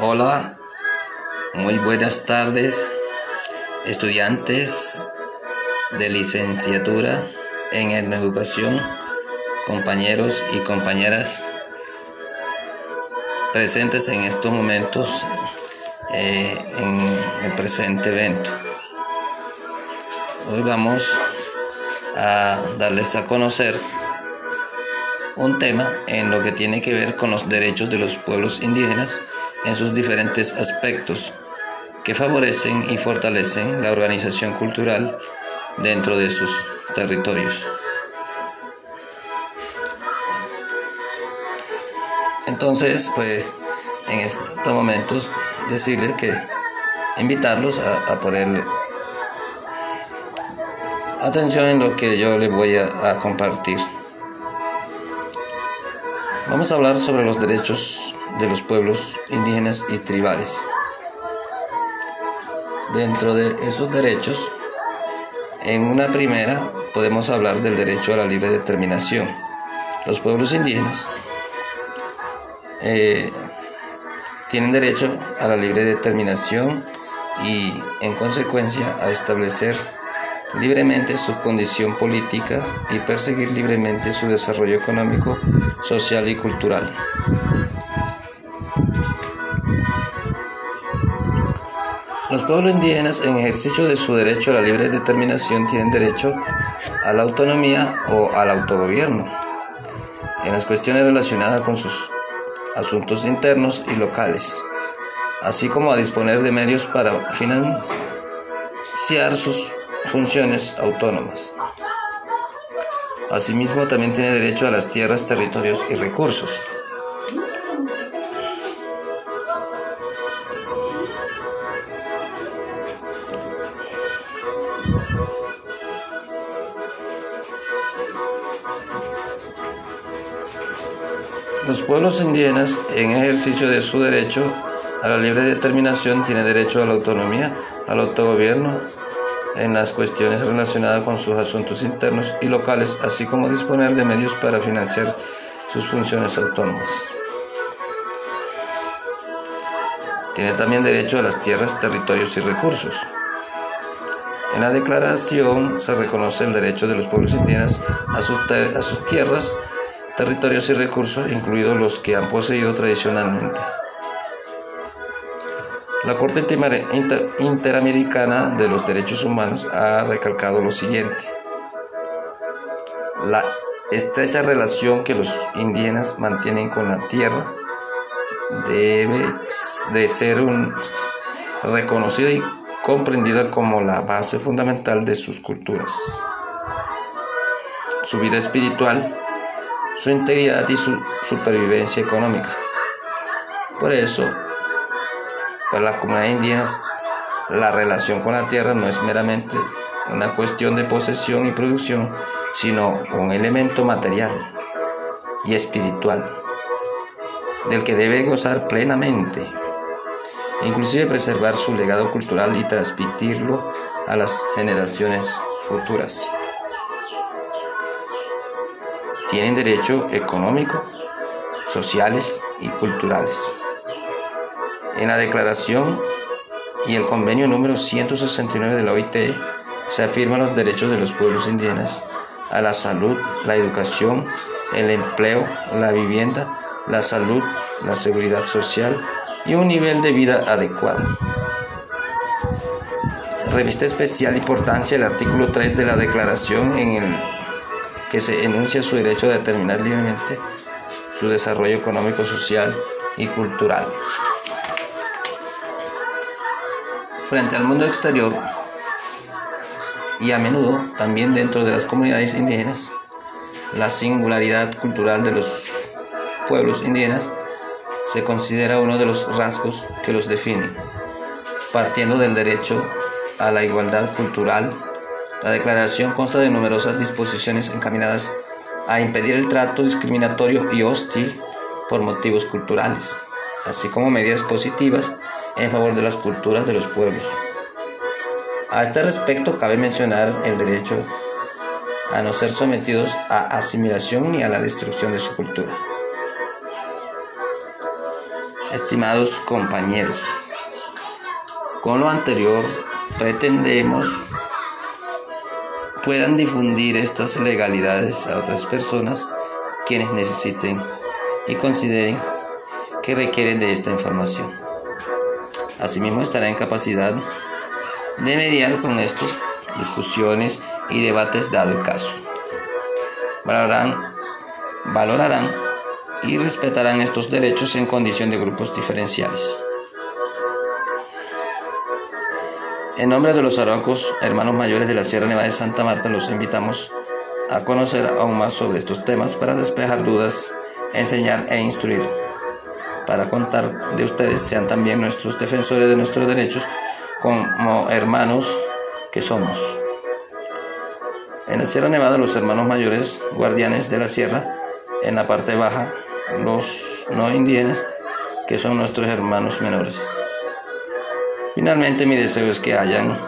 Hola, muy buenas tardes, estudiantes de licenciatura en educación, compañeros y compañeras presentes en estos momentos eh, en el presente evento. Hoy vamos a darles a conocer un tema en lo que tiene que ver con los derechos de los pueblos indígenas en sus diferentes aspectos que favorecen y fortalecen la organización cultural dentro de sus territorios. Entonces, pues en estos momentos decirles que invitarlos a, poner atención en lo que yo les voy a compartir. Vamos a hablar sobre los derechos de los pueblos indígenas y tribales. Dentro de esos derechos, en una primera podemos hablar del derecho a la libre determinación. Los pueblos indígenas eh, tienen derecho a la libre determinación y en consecuencia a establecer libremente su condición política y perseguir libremente su desarrollo económico, social y cultural. Los pueblos indígenas en ejercicio de su derecho a la libre determinación tienen derecho a la autonomía o al autogobierno en las cuestiones relacionadas con sus asuntos internos y locales, así como a disponer de medios para financiar sus funciones autónomas. Asimismo, también tiene derecho a las tierras, territorios y recursos. Los pueblos indígenas, en ejercicio de su derecho a la libre determinación, tienen derecho a la autonomía, al autogobierno, en las cuestiones relacionadas con sus asuntos internos y locales, así como disponer de medios para financiar sus funciones autónomas. Tiene también derecho a las tierras, territorios y recursos. En la declaración se reconoce el derecho de los pueblos indígenas a sus, a sus tierras, territorios y recursos, incluidos los que han poseído tradicionalmente. La Corte Interamericana de los Derechos Humanos ha recalcado lo siguiente. La estrecha relación que los indígenas mantienen con la tierra debe de ser reconocida y comprendida como la base fundamental de sus culturas, su vida espiritual, su integridad y su supervivencia económica. Por eso, para las comunidades indígenas, la relación con la tierra no es meramente una cuestión de posesión y producción, sino un elemento material y espiritual del que debe gozar plenamente, inclusive preservar su legado cultural y transmitirlo a las generaciones futuras. Tienen derecho económico, sociales y culturales. En la declaración y el convenio número 169 de la OIT se afirman los derechos de los pueblos indígenas a la salud, la educación, el empleo, la vivienda, la salud, la seguridad social y un nivel de vida adecuado. Revista especial importancia el artículo 3 de la declaración en el que se enuncia su derecho a determinar libremente su desarrollo económico, social y cultural frente al mundo exterior y a menudo también dentro de las comunidades indígenas, la singularidad cultural de los pueblos indígenas se considera uno de los rasgos que los definen. Partiendo del derecho a la igualdad cultural, la declaración consta de numerosas disposiciones encaminadas a impedir el trato discriminatorio y hostil por motivos culturales, así como medidas positivas en favor de las culturas de los pueblos. A este respecto cabe mencionar el derecho a no ser sometidos a asimilación ni a la destrucción de su cultura. Estimados compañeros, con lo anterior pretendemos puedan difundir estas legalidades a otras personas quienes necesiten y consideren que requieren de esta información. Asimismo estará en capacidad de mediar con estos discusiones y debates dado el caso. Valorarán, valorarán y respetarán estos derechos en condición de grupos diferenciales. En nombre de los araucos, hermanos mayores de la Sierra Nevada de Santa Marta, los invitamos a conocer aún más sobre estos temas para despejar dudas, enseñar e instruir. Para contar de ustedes, sean también nuestros defensores de nuestros derechos como hermanos que somos. En la Sierra Nevada, los hermanos mayores, guardianes de la sierra, en la parte baja, los no indígenas, que son nuestros hermanos menores. Finalmente mi deseo es que hayan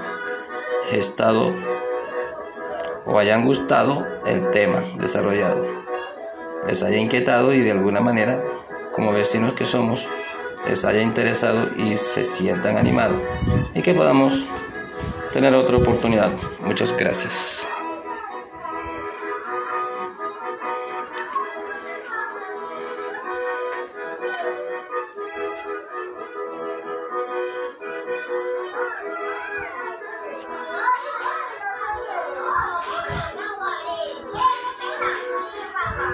estado o hayan gustado el tema desarrollado, les haya inquietado y de alguna manera, como vecinos que somos, les haya interesado y se sientan animados y que podamos tener otra oportunidad. Muchas gracias.